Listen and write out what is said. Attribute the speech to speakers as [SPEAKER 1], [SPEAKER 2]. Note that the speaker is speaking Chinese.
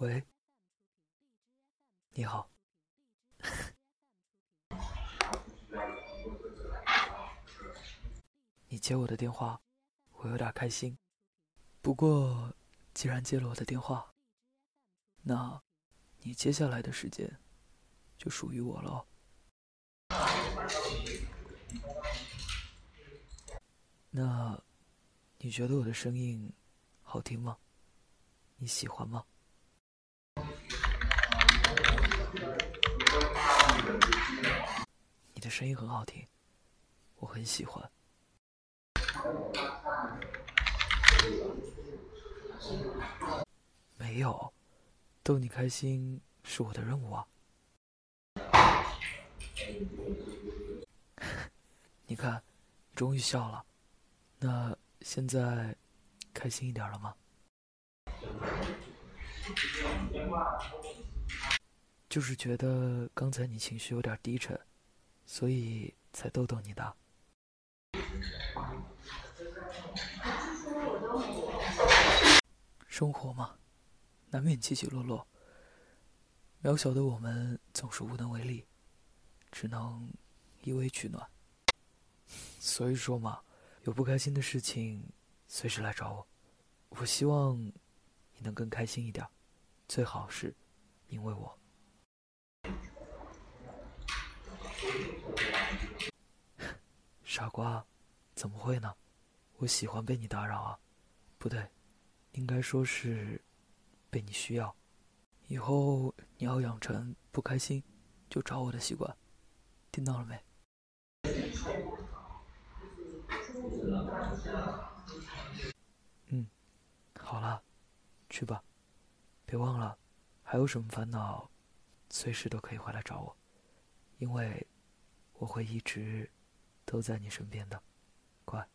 [SPEAKER 1] 喂，你好。你接我的电话，我有点开心。不过，既然接了我的电话，那，你接下来的时间就属于我了。那，你觉得我的声音好听吗？你喜欢吗？声音很好听，我很喜欢。没有，逗你开心是我的任务啊。你看，终于笑了，那现在开心一点了吗？就是觉得刚才你情绪有点低沉，所以才逗逗你的。生活嘛，难免起起落落。渺小的我们总是无能为力，只能依偎取暖。所以说嘛，有不开心的事情，随时来找我。我希望你能更开心一点，最好是因为我。傻瓜，怎么会呢？我喜欢被你打扰啊，不对，应该说是被你需要。以后你要养成不开心就找我的习惯，听到了没？嗯，好了，去吧，别忘了，还有什么烦恼，随时都可以回来找我，因为我会一直都在你身边的，乖。